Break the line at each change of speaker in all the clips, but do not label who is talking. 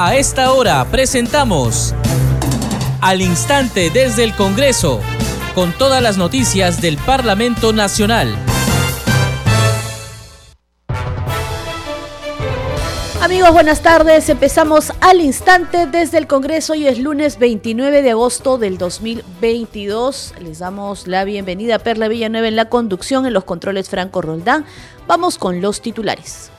A esta hora presentamos Al Instante desde el Congreso, con todas las noticias del Parlamento Nacional.
Amigos, buenas tardes. Empezamos al instante desde el Congreso. Hoy es lunes 29 de agosto del 2022. Les damos la bienvenida a Perla Villanueva en la conducción, en los controles Franco Roldán. Vamos con los titulares.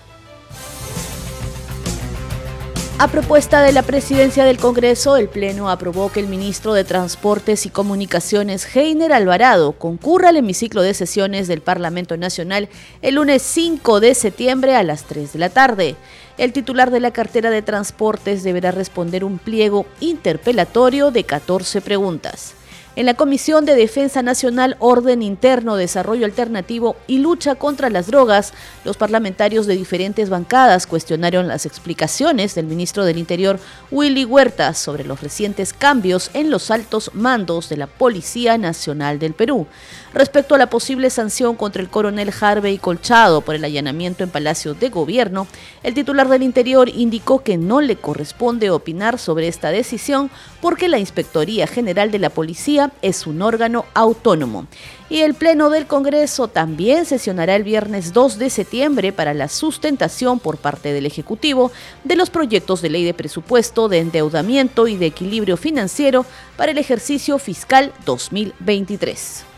A propuesta de la presidencia del Congreso, el Pleno aprobó que el ministro de Transportes y Comunicaciones, Heiner Alvarado, concurra al hemiciclo de sesiones del Parlamento Nacional el lunes 5 de septiembre a las 3 de la tarde. El titular de la cartera de transportes deberá responder un pliego interpelatorio de 14 preguntas. En la Comisión de Defensa Nacional, Orden Interno, Desarrollo Alternativo y Lucha contra las Drogas, los parlamentarios de diferentes bancadas cuestionaron las explicaciones del ministro del Interior, Willy Huerta, sobre los recientes cambios en los altos mandos de la Policía Nacional del Perú. Respecto a la posible sanción contra el coronel Harvey Colchado por el allanamiento en Palacio de Gobierno, el titular del Interior indicó que no le corresponde opinar sobre esta decisión porque la Inspectoría General de la Policía es un órgano autónomo. Y el Pleno del Congreso también sesionará el viernes 2 de septiembre para la sustentación por parte del Ejecutivo de los proyectos de ley de presupuesto, de endeudamiento y de equilibrio financiero para el ejercicio fiscal 2023.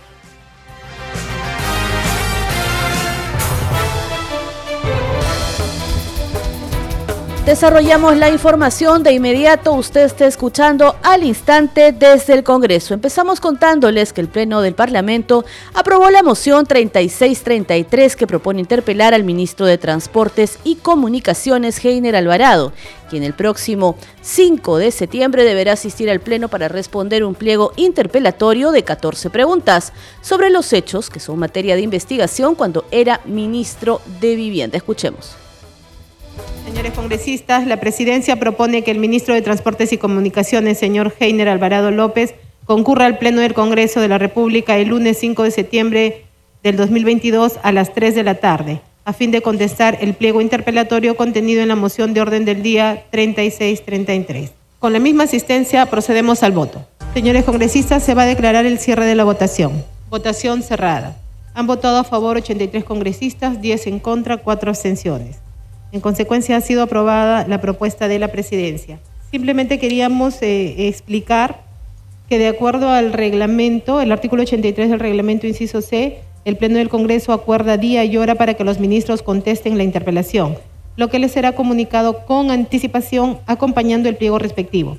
Desarrollamos la información de inmediato. Usted está escuchando al instante desde el Congreso. Empezamos contándoles que el Pleno del Parlamento aprobó la moción 3633 que propone interpelar al ministro de Transportes y Comunicaciones, Heiner Alvarado, quien el próximo 5 de septiembre deberá asistir al Pleno para responder un pliego interpelatorio de 14 preguntas sobre los hechos que son materia de investigación cuando era ministro de Vivienda. Escuchemos.
Señores congresistas, la presidencia propone que el ministro de Transportes y Comunicaciones, señor Heiner Alvarado López, concurra al Pleno del Congreso de la República el lunes 5 de septiembre del 2022 a las 3 de la tarde, a fin de contestar el pliego interpelatorio contenido en la moción de orden del día 3633. Con la misma asistencia procedemos al voto. Señores congresistas, se va a declarar el cierre de la votación. Votación cerrada. Han votado a favor 83 congresistas, 10 en contra, 4 abstenciones. En consecuencia, ha sido aprobada la propuesta de la presidencia. Simplemente queríamos eh, explicar que de acuerdo al reglamento, el artículo 83 del reglamento, inciso C, el Pleno del Congreso acuerda día y hora para que los ministros contesten la interpelación, lo que les será comunicado con anticipación acompañando el pliego respectivo.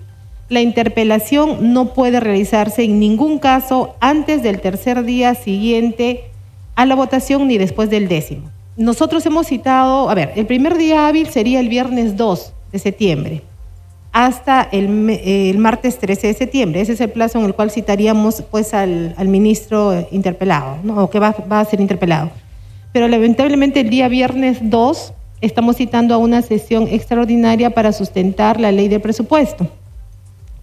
La interpelación no puede realizarse en ningún caso antes del tercer día siguiente a la votación ni después del décimo. Nosotros hemos citado, a ver, el primer día hábil sería el viernes 2 de septiembre hasta el, martes 13 de septiembre. Ese es el plazo en el cual citaríamos pues al, ministro interpelado, ¿no? o que va, va, a ser interpelado. Pero lamentablemente el día viernes 2 estamos citando a una sesión extraordinaria para sustentar la ley de presupuesto.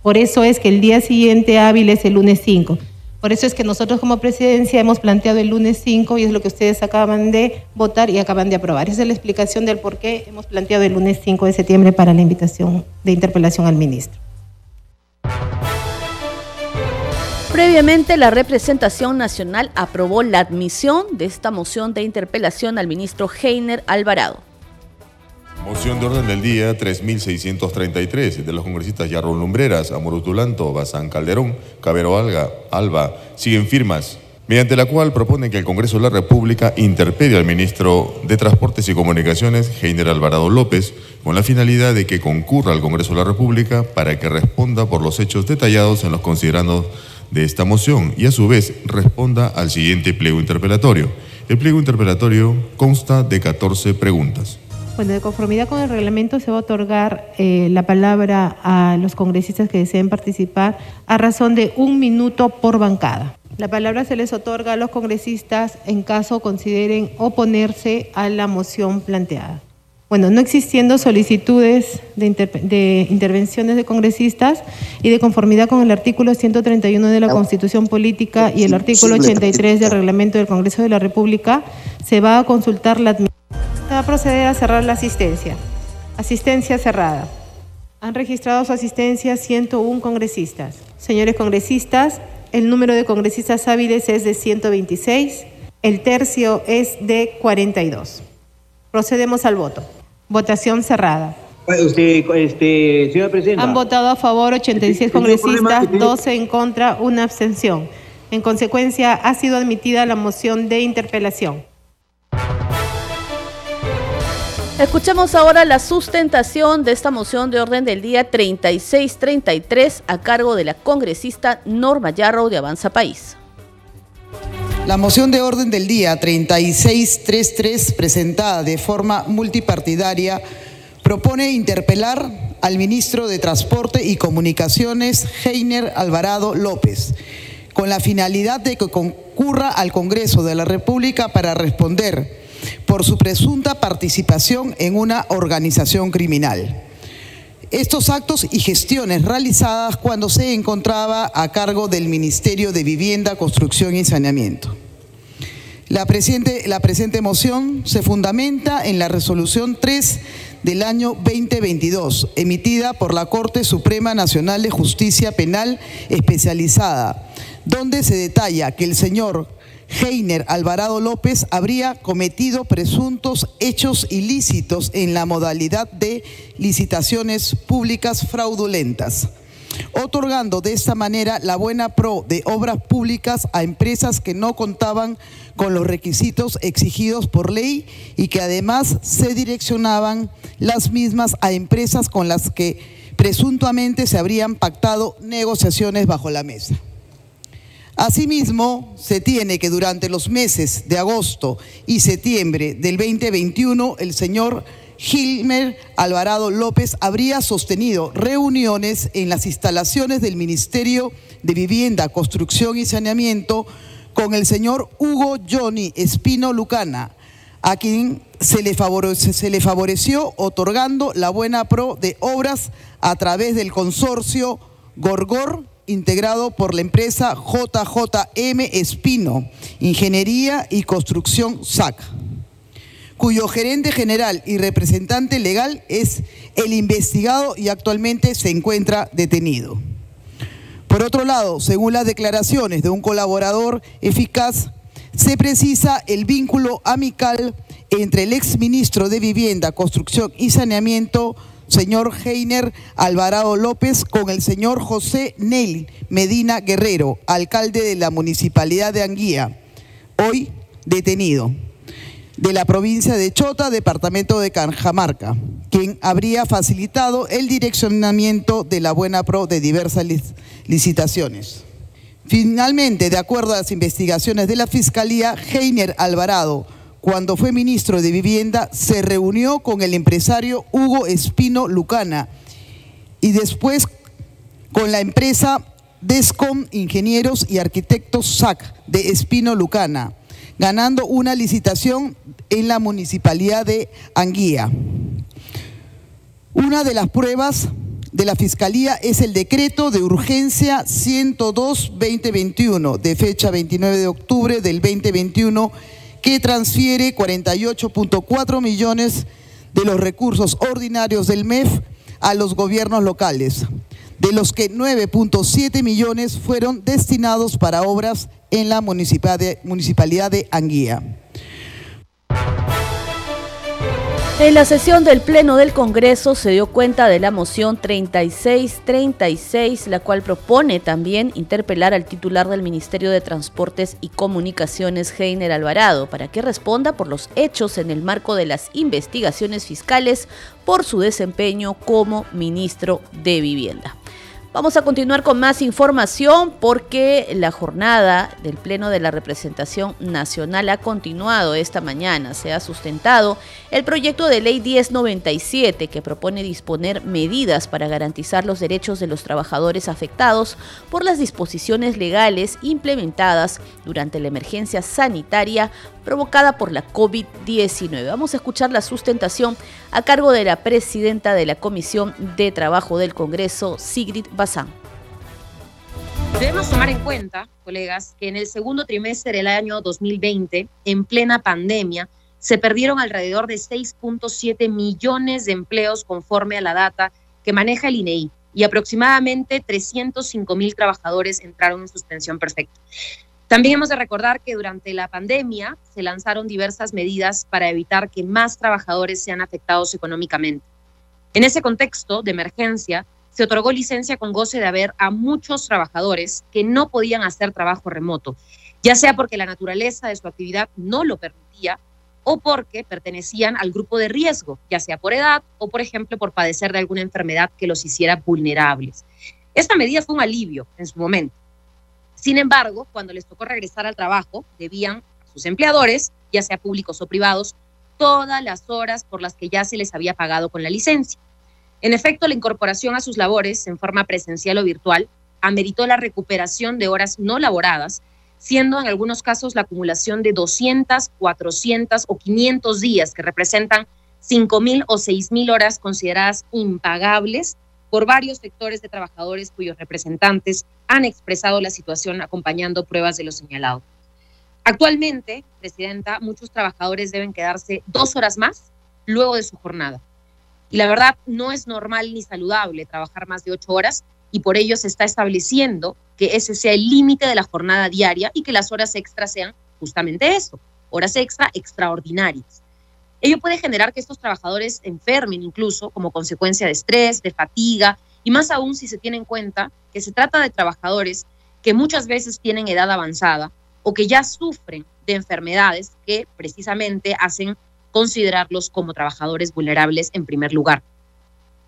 Por eso es que el día siguiente hábil es el lunes 5. Por eso es que nosotros como presidencia hemos planteado el lunes 5 y es lo que ustedes acaban de votar y acaban de aprobar. Esa es la explicación del por qué hemos planteado el lunes 5 de septiembre para la invitación de interpelación al ministro.
Previamente, la representación nacional aprobó la admisión de esta moción de interpelación al ministro Heiner Alvarado.
Moción de orden del día 3633 de los congresistas Yarrón Lumbreras, Amorutulanto, Bazán Calderón, Cabero Alga, Alba, siguen firmas, mediante la cual propone que el Congreso de la República interpede al ministro de Transportes y Comunicaciones, Heiner Alvarado López, con la finalidad de que concurra al Congreso de la República para que responda por los hechos detallados en los considerandos de esta moción y a su vez responda al siguiente pliego interpelatorio. El pliego interpelatorio consta de 14 preguntas.
Bueno, de conformidad con el reglamento se va a otorgar eh, la palabra a los congresistas que deseen participar a razón de un minuto por bancada. La palabra se les otorga a los congresistas en caso consideren oponerse a la moción planteada. Bueno, no existiendo solicitudes de, de, intervenciones de congresistas y de conformidad con el artículo 131 de la Constitución Política y el artículo 83 del Reglamento del Congreso de la República, se va a consultar la va a proceder a cerrar la asistencia. Asistencia cerrada. Han registrado su asistencia 101 congresistas. Señores congresistas, el número de congresistas hábiles es de 126, el tercio es de 42. Procedemos al voto. Votación cerrada.
Usted, este, señora Presidenta.
Han votado a favor 86 congresistas, 12 en contra, una abstención. En consecuencia, ha sido admitida la moción de interpelación.
Escuchemos ahora la sustentación de esta moción de orden del día 3633 a cargo de la congresista Norma Yarrow de Avanza País.
La moción de orden del día 3633 presentada de forma multipartidaria propone interpelar al ministro de Transporte y Comunicaciones, Heiner Alvarado López, con la finalidad de que concurra al Congreso de la República para responder por su presunta participación en una organización criminal. Estos actos y gestiones realizadas cuando se encontraba a cargo del Ministerio de Vivienda, Construcción y Saneamiento. La presente, la presente moción se fundamenta en la resolución 3 del año 2022, emitida por la Corte Suprema Nacional de Justicia Penal Especializada, donde se detalla que el señor Heiner Alvarado López habría cometido presuntos hechos ilícitos en la modalidad de licitaciones públicas fraudulentas, otorgando de esta manera la buena pro de obras públicas a empresas que no contaban con los requisitos exigidos por ley y que además se direccionaban las mismas a empresas con las que presuntamente se habrían pactado negociaciones bajo la mesa. Asimismo, se tiene que durante los meses de agosto y septiembre del 2021, el señor Gilmer Alvarado López habría sostenido reuniones en las instalaciones del Ministerio de Vivienda, Construcción y Saneamiento con el señor Hugo Johnny Espino Lucana, a quien se le, favoreció, se le favoreció otorgando la buena pro de obras a través del consorcio Gorgor integrado por la empresa JJM Espino, Ingeniería y Construcción SAC, cuyo gerente general y representante legal es el investigado y actualmente se encuentra detenido. Por otro lado, según las declaraciones de un colaborador eficaz, se precisa el vínculo amical entre el exministro de Vivienda, Construcción y Saneamiento, señor Heiner Alvarado López con el señor José Neil Medina Guerrero, alcalde de la Municipalidad de Anguía, hoy detenido, de la provincia de Chota, departamento de Canjamarca, quien habría facilitado el direccionamiento de la Buena Pro de diversas licitaciones. Finalmente, de acuerdo a las investigaciones de la Fiscalía, Heiner Alvarado cuando fue ministro de Vivienda, se reunió con el empresario Hugo Espino Lucana y después con la empresa Descom Ingenieros y Arquitectos SAC de Espino Lucana, ganando una licitación en la municipalidad de Anguía. Una de las pruebas de la Fiscalía es el decreto de urgencia 102-2021 de fecha 29 de octubre del 2021 que transfiere 48.4 millones de los recursos ordinarios del MEF a los gobiernos locales, de los que 9.7 millones fueron destinados para obras en la municipalidad de Anguía.
En la sesión del Pleno del Congreso se dio cuenta de la moción 3636, la cual propone también interpelar al titular del Ministerio de Transportes y Comunicaciones, Heiner Alvarado, para que responda por los hechos en el marco de las investigaciones fiscales por su desempeño como ministro de Vivienda. Vamos a continuar con más información porque la jornada del Pleno de la Representación Nacional ha continuado esta mañana. Se ha sustentado el proyecto de ley 1097 que propone disponer medidas para garantizar los derechos de los trabajadores afectados por las disposiciones legales implementadas durante la emergencia sanitaria provocada por la COVID-19. Vamos a escuchar la sustentación a cargo de la presidenta de la Comisión de Trabajo del Congreso, Sigrid Bazán.
Debemos tomar en cuenta, colegas, que en el segundo trimestre del año 2020, en plena pandemia, se perdieron alrededor de 6.7 millones de empleos conforme a la data que maneja el INEI y aproximadamente 305 mil trabajadores entraron en suspensión perfecta. También hemos de recordar que durante la pandemia se lanzaron diversas medidas para evitar que más trabajadores sean afectados económicamente. En ese contexto de emergencia, se otorgó licencia con goce de haber a muchos trabajadores que no podían hacer trabajo remoto, ya sea porque la naturaleza de su actividad no lo permitía o porque pertenecían al grupo de riesgo, ya sea por edad o, por ejemplo, por padecer de alguna enfermedad que los hiciera vulnerables. Esta medida fue un alivio en su momento. Sin embargo, cuando les tocó regresar al trabajo, debían a sus empleadores, ya sea públicos o privados, todas las horas por las que ya se les había pagado con la licencia. En efecto, la incorporación a sus labores en forma presencial o virtual ameritó la recuperación de horas no laboradas, siendo en algunos casos la acumulación de 200, 400 o 500 días, que representan 5.000 o 6.000 horas consideradas impagables por varios sectores de trabajadores cuyos representantes han expresado la situación acompañando pruebas de lo señalado. Actualmente, Presidenta, muchos trabajadores deben quedarse dos horas más luego de su jornada. Y la verdad, no es normal ni saludable trabajar más de ocho horas y por ello se está estableciendo que ese sea el límite de la jornada diaria y que las horas extras sean justamente eso, horas extra extraordinarias. Ello puede generar que estos trabajadores enfermen incluso como consecuencia de estrés, de fatiga y más aún si se tiene en cuenta que se trata de trabajadores que muchas veces tienen edad avanzada o que ya sufren de enfermedades que precisamente hacen considerarlos como trabajadores vulnerables en primer lugar.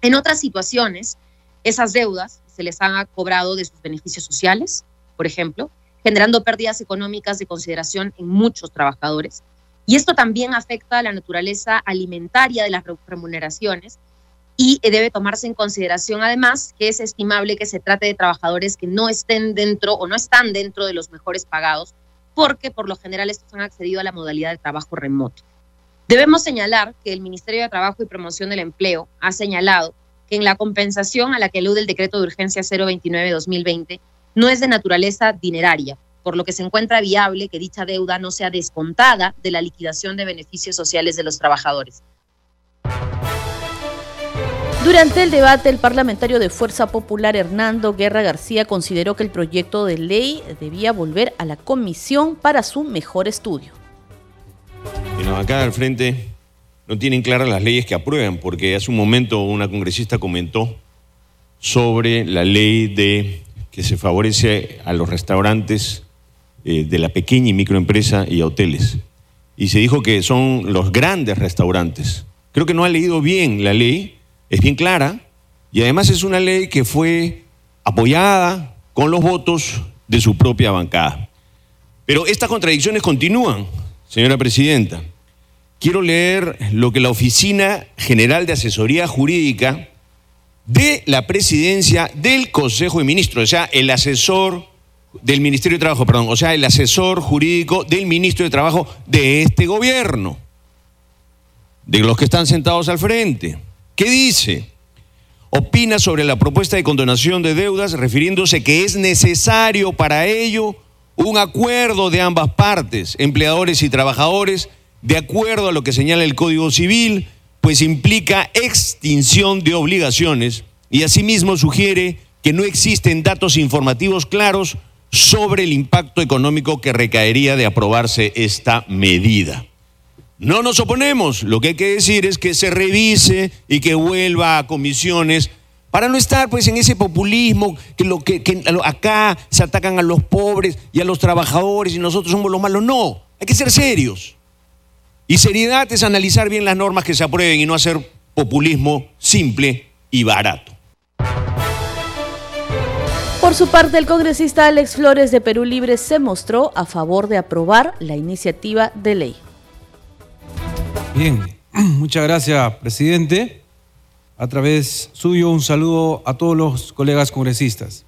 En otras situaciones, esas deudas se les han cobrado de sus beneficios sociales, por ejemplo, generando pérdidas económicas de consideración en muchos trabajadores. Y esto también afecta a la naturaleza alimentaria de las remuneraciones y debe tomarse en consideración además que es estimable que se trate de trabajadores que no estén dentro o no están dentro de los mejores pagados, porque por lo general estos han accedido a la modalidad de trabajo remoto. Debemos señalar que el Ministerio de Trabajo y Promoción del Empleo ha señalado que en la compensación a la que alude el decreto de urgencia 029-2020 no es de naturaleza dineraria, por lo que se encuentra viable que dicha deuda no sea descontada de la liquidación de beneficios sociales de los trabajadores.
Durante el debate, el parlamentario de Fuerza Popular Hernando Guerra García consideró que el proyecto de ley debía volver a la comisión para su mejor estudio.
Bueno, acá al frente no tienen claras las leyes que aprueban, porque hace un momento una congresista comentó sobre la ley de que se favorece a los restaurantes eh, de la pequeña y microempresa y hoteles. Y se dijo que son los grandes restaurantes. Creo que no ha leído bien la ley, es bien clara, y además es una ley que fue apoyada con los votos de su propia bancada. Pero estas contradicciones continúan. Señora Presidenta, quiero leer lo que la Oficina General de Asesoría Jurídica de la Presidencia del Consejo de Ministros, o sea, el asesor del Ministerio de Trabajo, perdón, o sea, el asesor jurídico del Ministro de Trabajo de este gobierno, de los que están sentados al frente. ¿Qué dice? Opina sobre la propuesta de condonación de deudas refiriéndose que es necesario para ello un acuerdo de ambas partes, empleadores y trabajadores, de acuerdo a lo que señala el Código Civil, pues implica extinción de obligaciones y asimismo sugiere que no existen datos informativos claros sobre el impacto económico que recaería de aprobarse esta medida. No nos oponemos, lo que hay que decir es que se revise y que vuelva a comisiones para no estar pues en ese populismo que, lo, que, acá se atacan a los pobres y a los trabajadores y nosotros somos los malos. No, hay que ser serios. Y seriedad es analizar bien las normas que se aprueben y no hacer populismo simple y barato.
Por su parte, el congresista Alex Flores de Perú Libre se mostró a favor de aprobar la iniciativa de ley.
Bien, muchas gracias, presidente a través suyo un saludo a todos los colegas congresistas.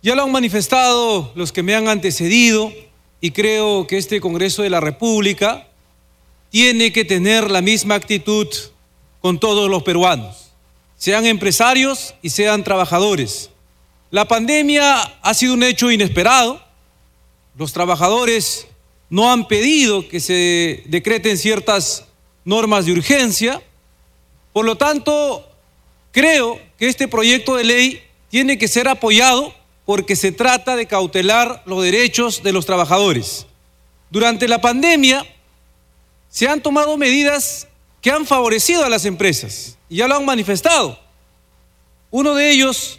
Ya lo han manifestado los que me han antecedido y creo que este Congreso de la República tiene que tener la misma actitud con todos los peruanos, sean empresarios y sean trabajadores. La pandemia ha sido un hecho inesperado. Los trabajadores no han pedido que se decreten ciertas normas de urgencia por lo tanto, creo que este proyecto de ley tiene que ser apoyado porque se trata de cautelar los derechos de los trabajadores. Durante la pandemia se han tomado medidas que han favorecido a las empresas y ya lo han manifestado. Uno de ellos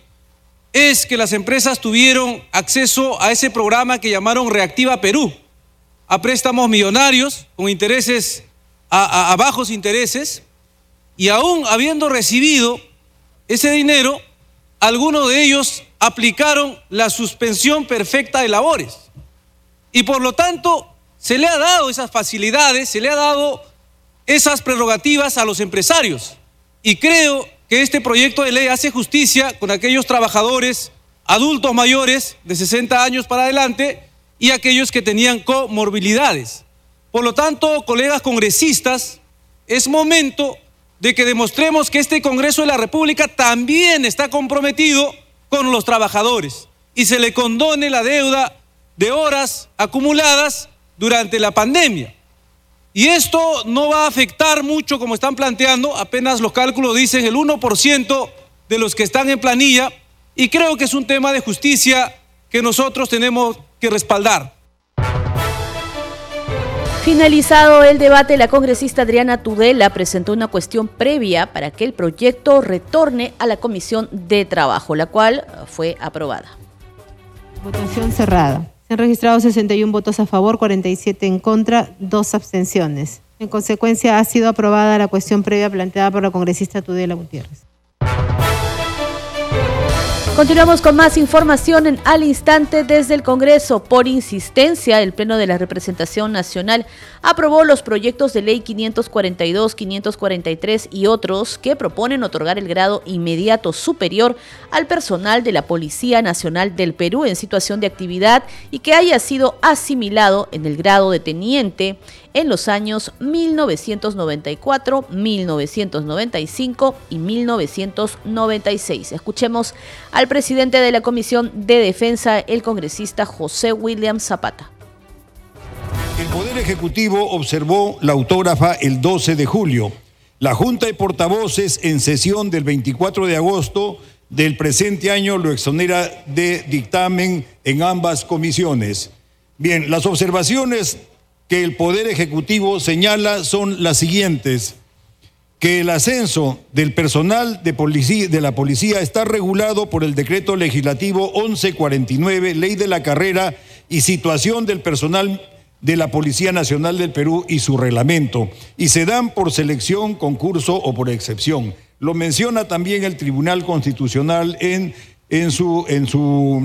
es que las empresas tuvieron acceso a ese programa que llamaron Reactiva Perú, a préstamos millonarios con intereses a, bajos intereses y aún habiendo recibido ese dinero, algunos de ellos aplicaron la suspensión perfecta de labores. Y por lo tanto, se le ha dado esas facilidades, se le ha dado esas prerrogativas a los empresarios. Y creo que este proyecto de ley hace justicia con aquellos trabajadores adultos mayores de 60 años para adelante y aquellos que tenían comorbilidades. Por lo tanto, colegas congresistas, es momento de que demostremos que este Congreso de la República también está comprometido con los trabajadores y se le condone la deuda de horas acumuladas durante la pandemia. Y esto no va a afectar mucho como están planteando, apenas los cálculos dicen el 1% de los que están en planilla, y creo que es un tema de justicia que nosotros tenemos que respaldar.
Finalizado el debate, la congresista Adriana Tudela presentó una cuestión previa para que el proyecto retorne a la Comisión de Trabajo, la cual fue aprobada.
Votación cerrada. Se han registrado 61 votos a favor, 47 en contra, dos abstenciones. En consecuencia, ha sido aprobada la cuestión previa planteada por la congresista Tudela Gutiérrez.
Continuamos con más información en al instante desde el Congreso. Por insistencia, el Pleno de la Representación Nacional aprobó los proyectos de ley 542, 543 y otros que proponen otorgar el grado inmediato superior al personal de la Policía Nacional del Perú en situación de actividad y que haya sido asimilado en el grado de teniente en los años 1994, 1995 y 1996. Escuchemos al presidente de la Comisión de Defensa, el congresista José William Zapata.
El Poder Ejecutivo observó la autógrafa el 12 de julio. La Junta de Portavoces en sesión del 24 de agosto del presente año lo exonera de dictamen en ambas comisiones. Bien, las observaciones que el Poder Ejecutivo señala son las siguientes. Que el ascenso del personal de, policía, de la policía está regulado por el decreto legislativo 1149, ley de la carrera y situación del personal de la Policía Nacional del Perú y su reglamento, y se dan por selección, concurso o por excepción. Lo menciona también el Tribunal Constitucional en, en su, en su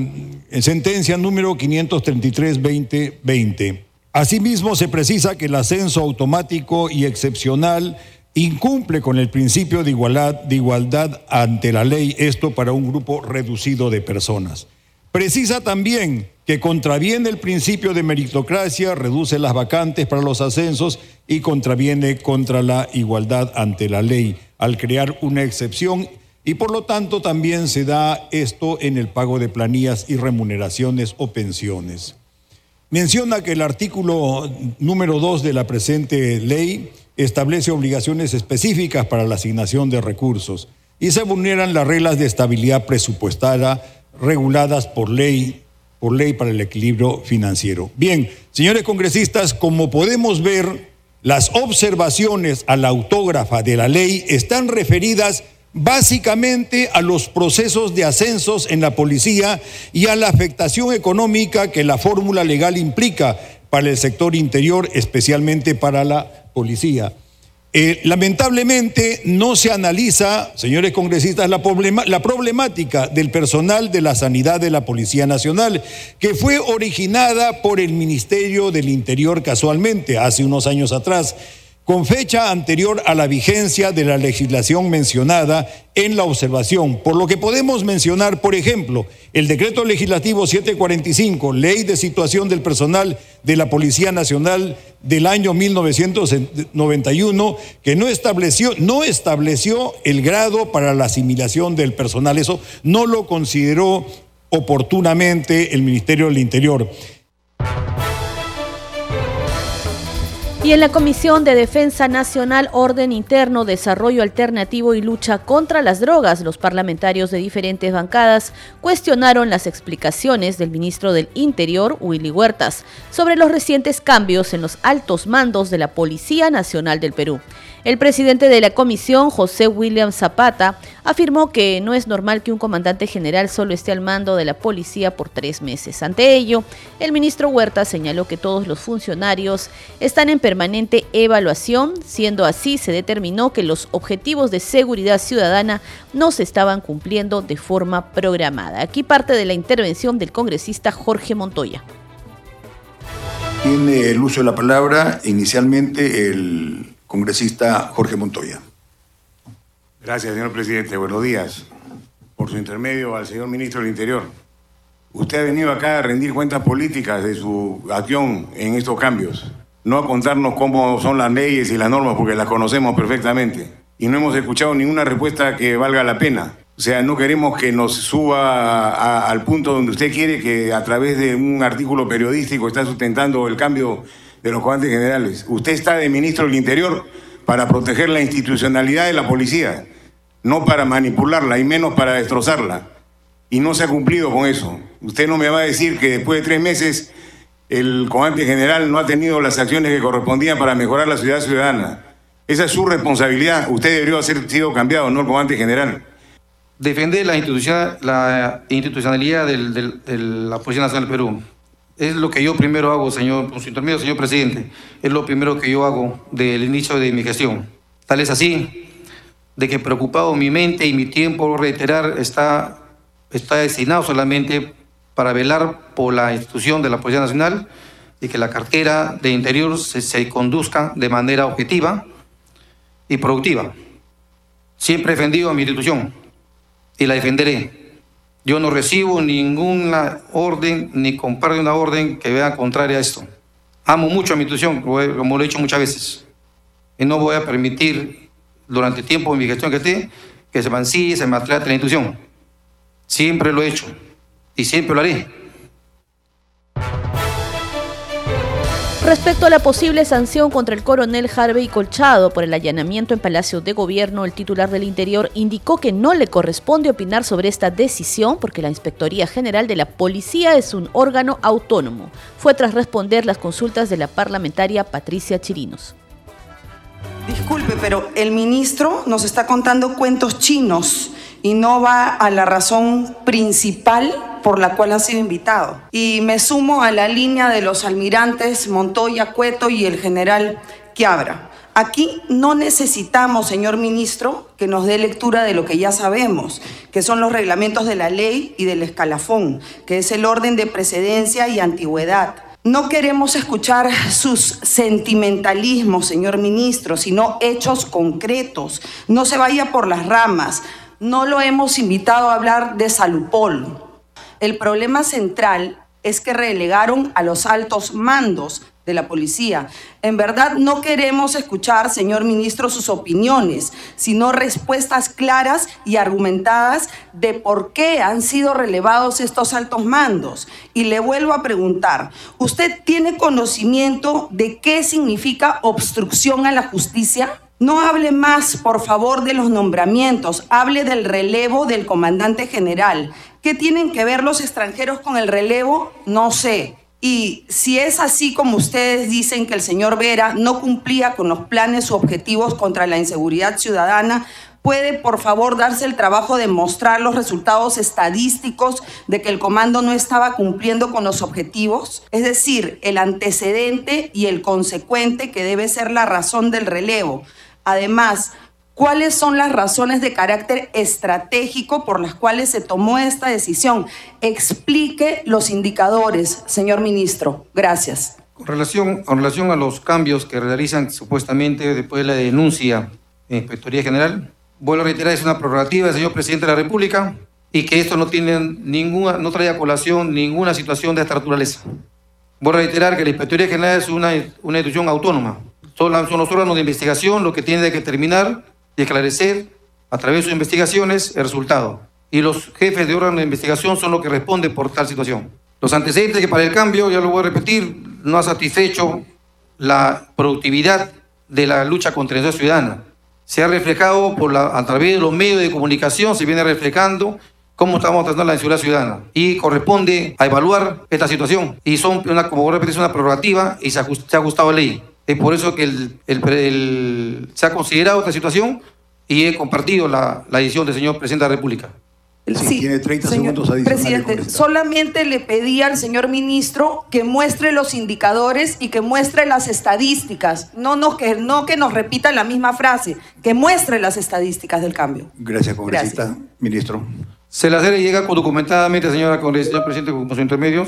en sentencia número 533-2020. Asimismo, se precisa que el ascenso automático y excepcional incumple con el principio de igualdad, ante la ley, esto para un grupo reducido de personas. Precisa también que contraviene el principio de meritocracia, reduce las vacantes para los ascensos y contraviene contra la igualdad ante la ley al crear una excepción y por lo tanto también se da esto en el pago de planillas y remuneraciones o pensiones. Menciona que el artículo número 2 de la presente ley establece obligaciones específicas para la asignación de recursos y se vulneran las reglas de estabilidad presupuestaria reguladas por ley, por ley para el equilibrio financiero. Bien, señores congresistas, como podemos ver, las observaciones a la autógrafa de la ley están referidas básicamente a los procesos de ascensos en la policía y a la afectación económica que la fórmula legal implica para el sector interior, especialmente para la policía. Eh, lamentablemente no se analiza, señores congresistas, la, la problemática del personal de la sanidad de la Policía Nacional, que fue originada por el Ministerio del Interior casualmente hace unos años atrás con fecha anterior a la vigencia de la legislación mencionada en la observación, por lo que podemos mencionar, por ejemplo, el decreto legislativo 745, Ley de Situación del Personal de la Policía Nacional del año 1991, que no estableció, no estableció el grado para la asimilación del personal. Eso no lo consideró oportunamente el Ministerio del Interior.
Y en la Comisión de Defensa Nacional, Orden Interno, Desarrollo Alternativo y Lucha contra las Drogas, los parlamentarios de diferentes bancadas cuestionaron las explicaciones del ministro del Interior, Willy Huertas, sobre los recientes cambios en los altos mandos de la Policía Nacional del Perú. El presidente de la comisión, José William Zapata, afirmó que no es normal que un comandante general solo esté al mando de la policía por tres meses. Ante ello, el ministro Huerta señaló que todos los funcionarios están en permanente evaluación, siendo así se determinó que los objetivos de seguridad ciudadana no se estaban cumpliendo de forma programada. Aquí parte de la intervención del congresista Jorge Montoya.
Tiene el uso de la palabra inicialmente el congresista Jorge Montoya.
Gracias, señor presidente. Buenos días. Por su intermedio al señor ministro del Interior. Usted ha venido acá a rendir cuentas políticas de su acción en estos cambios. No a contarnos cómo son las leyes y las normas, porque las conocemos perfectamente. Y no hemos escuchado ninguna respuesta que valga la pena. O sea, no queremos que nos suba al punto donde usted quiere que a través de un artículo periodístico está sustentando el cambio de los comandantes generales. Usted está de ministro del Interior para proteger la institucionalidad de la policía, no para manipularla y menos para destrozarla. Y no se ha cumplido con eso. Usted no me va a decir que después de tres meses el comandante general no ha tenido las acciones que correspondían para mejorar la ciudad ciudadana. Esa es su responsabilidad. Usted debería haber sido cambiado, no el comandante general.
Defender la, institucionalidad de la Policía Nacional del Perú es lo que yo primero hago, señor, con su intermedio, señor presidente. Es lo primero que yo hago del inicio de mi gestión. Tal es así, de que preocupado mi mente y mi tiempo, reiterar, está, está destinado solamente para velar por la institución de la Policía Nacional y que la cartera de Interior se, se conduzca de manera objetiva y productiva. Siempre he defendido a mi institución y la defenderé yo no recibo ninguna orden ni comparto una orden que vea contraria a esto. Amo mucho a mi institución, como lo he dicho muchas veces. Y no voy a permitir durante el tiempo de mi gestión que esté que se mancille, se maltrate la institución. Siempre lo he hecho y siempre lo haré.
Respecto a la posible sanción contra el coronel Harvey Colchado por el allanamiento en Palacio de Gobierno, el titular del Interior indicó que no le corresponde opinar sobre esta decisión porque la Inspectoría General de la Policía es un órgano autónomo. Fue tras responder las consultas de la parlamentaria Patricia Chirinos.
Disculpe, pero el ministro nos está contando cuentos chinos y no va a la razón principal por la cual ha sido invitado. Y me sumo a la línea de los almirantes Montoya, Cueto y el general Quiabra. Aquí no necesitamos, señor ministro, que nos dé lectura de lo que ya sabemos, que son los reglamentos de la ley y del escalafón, que es el orden de precedencia y antigüedad. No queremos escuchar sus sentimentalismos, señor ministro, sino hechos concretos. No se vaya por las ramas. No lo hemos invitado a hablar de Salupol, el problema central es que relegaron a los altos mandos de la policía. En verdad no queremos escuchar, señor ministro, sus opiniones, sino respuestas claras y argumentadas de por qué han sido relevados estos altos mandos. Y le vuelvo a preguntar, ¿usted tiene conocimiento de qué significa obstrucción a la justicia? No hable más, por favor, de los nombramientos, hable del relevo del comandante general. ¿Qué tienen que ver los extranjeros con el relevo? No sé. Y si es así como ustedes dicen que el señor Vera no cumplía con los planes u objetivos contra la inseguridad ciudadana, puede por favor darse el trabajo de mostrar los resultados estadísticos de que el comando no estaba cumpliendo con los objetivos? Es decir, el antecedente y el consecuente que debe ser la razón del relevo. Además, ¿cuáles son las razones de carácter estratégico por las cuales se tomó esta decisión? Explique los indicadores, señor ministro. Gracias.
Con relación, a los cambios que realizan supuestamente después de la denuncia en Inspectoría General, vuelvo a reiterar, es una prerrogativa del señor presidente de la República y que esto no tiene ninguna, no trae a colación ninguna situación de esta naturaleza. Voy a reiterar que la Inspectoría General es una, una institución autónoma, son, los órganos de investigación lo que tienen que determinar y esclarecer a través de sus investigaciones el resultado. Y los jefes de órganos de investigación son los que responden por tal situación. Los antecedentes que para el cambio, ya lo voy a repetir, no ha satisfecho la productividad de la lucha contra la ciudadana. Se ha reflejado por la, a través de los medios de comunicación, se viene reflejando cómo estamos tratando la inseguridad ciudadana. Y corresponde a evaluar esta situación. Y son, una, como repetís, una prerrogativa y se ha, se ha ajustado a ley. Es por eso que el, el, el, se ha considerado esta situación y he compartido la, la decisión del señor presidente de la República.
Sí, tiene 30
señor
segundos adicionales.
Presidente, solamente le pedí al señor ministro que muestre los indicadores y que muestre las estadísticas. No, no, que, no que nos repita la misma frase, que muestre las estadísticas del cambio.
Gracias, congresista. Ministro.
Se la le llega documentadamente, señora congresista, señor presidente, como su intermedio.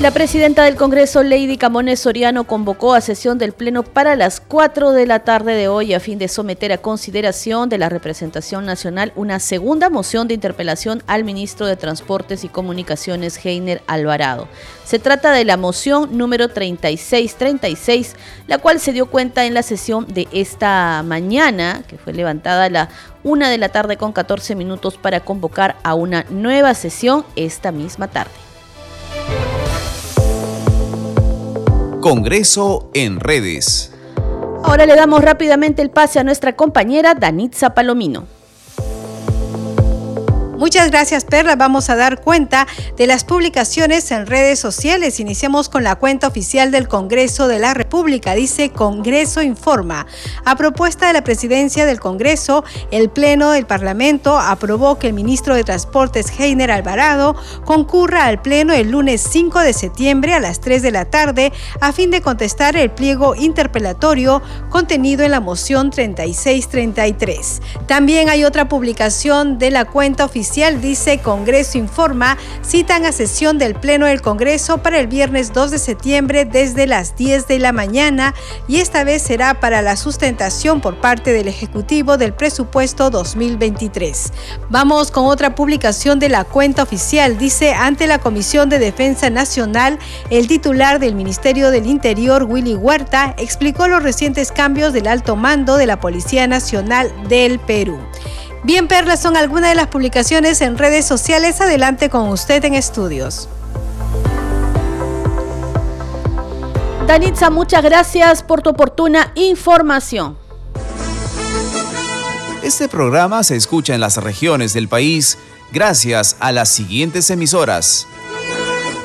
La presidenta del Congreso, Lady Camones Soriano, convocó a sesión del Pleno para las 4 de la tarde de hoy a fin de someter a consideración de la representación nacional una segunda moción de interpelación al ministro de Transportes y Comunicaciones, Heiner Alvarado. Se trata de la moción número 3636, la cual se dio cuenta en la sesión de esta mañana, que fue levantada a la 1 de la tarde con 14 minutos para convocar a una nueva sesión esta misma tarde.
Congreso en redes.
Ahora le damos rápidamente el pase a nuestra compañera Danitza Palomino.
Muchas gracias, Perla. Vamos a dar cuenta de las publicaciones en redes sociales. Iniciamos con la cuenta oficial del Congreso de la República. Dice Congreso Informa. A propuesta de la presidencia del Congreso, el Pleno del Parlamento aprobó que el ministro de Transportes, Heiner Alvarado, concurra al Pleno el lunes 5 de septiembre a las 3 de la tarde a fin de contestar el pliego interpelatorio contenido en la moción 3633. También hay otra publicación de la cuenta oficial dice Congreso Informa, citan a sesión del Pleno del Congreso para el viernes 2 de septiembre desde las 10 de la mañana y esta vez será para la sustentación por parte del Ejecutivo del presupuesto 2023. Vamos con otra publicación de la cuenta oficial. Dice, ante la Comisión de Defensa Nacional, el titular del Ministerio del Interior, Willy Huerta, explicó los recientes cambios del alto mando de la Policía Nacional del Perú. Bien, Perlas, son algunas de las publicaciones en redes sociales. Adelante con usted en estudios.
Danitza, muchas gracias por tu oportuna información.
Este programa se escucha en las regiones del país gracias a las siguientes emisoras.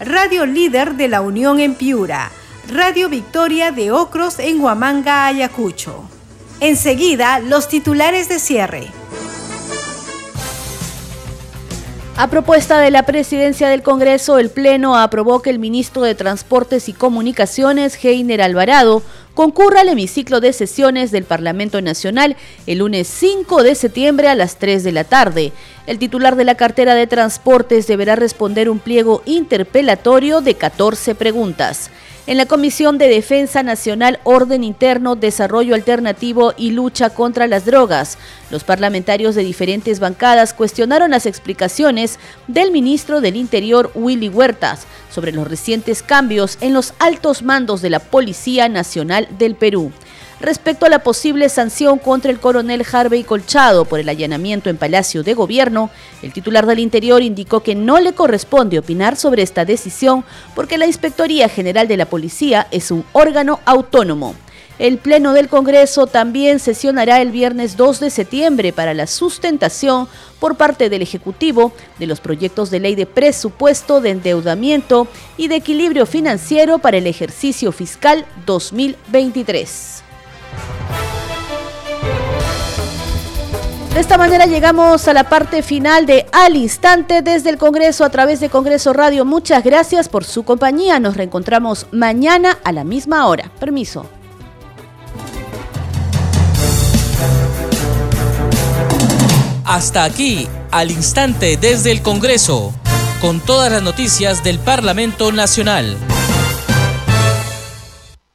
Radio Líder de la Unión en Piura, Radio Victoria de Ocros en Huamanga, Ayacucho. Enseguida, los titulares de cierre.
A propuesta de la presidencia del Congreso, el Pleno aprobó que el ministro de Transportes y Comunicaciones, Heiner Alvarado, concurra al hemiciclo de sesiones del Parlamento Nacional el lunes 5 de septiembre a las 3 de la tarde. El titular de la cartera de Transportes deberá responder un pliego interpelatorio de 14 preguntas en la Comisión de Defensa Nacional, Orden Interno, Desarrollo Alternativo y Lucha contra las Drogas. Los parlamentarios de diferentes bancadas cuestionaron las explicaciones del ministro del Interior, Willy Huertas, sobre los recientes cambios en los altos mandos de la Policía Nacional del Perú respecto a la posible sanción contra el coronel Harvey Colchado por el allanamiento en Palacio de Gobierno, el titular del Interior indicó que no le corresponde opinar sobre esta decisión porque la Inspectoría General de la Policía es un órgano autónomo. El Pleno del Congreso también sesionará el viernes 2 de septiembre para la sustentación por parte del Ejecutivo de los proyectos de ley de presupuesto de endeudamiento y de equilibrio financiero para el ejercicio fiscal 2023. De esta manera llegamos a la parte final de Al Instante desde el Congreso a través de Congreso Radio. Muchas gracias por su compañía. Nos reencontramos mañana a la misma hora. Permiso.
Hasta aquí, al instante desde el Congreso, con todas las noticias del Parlamento Nacional.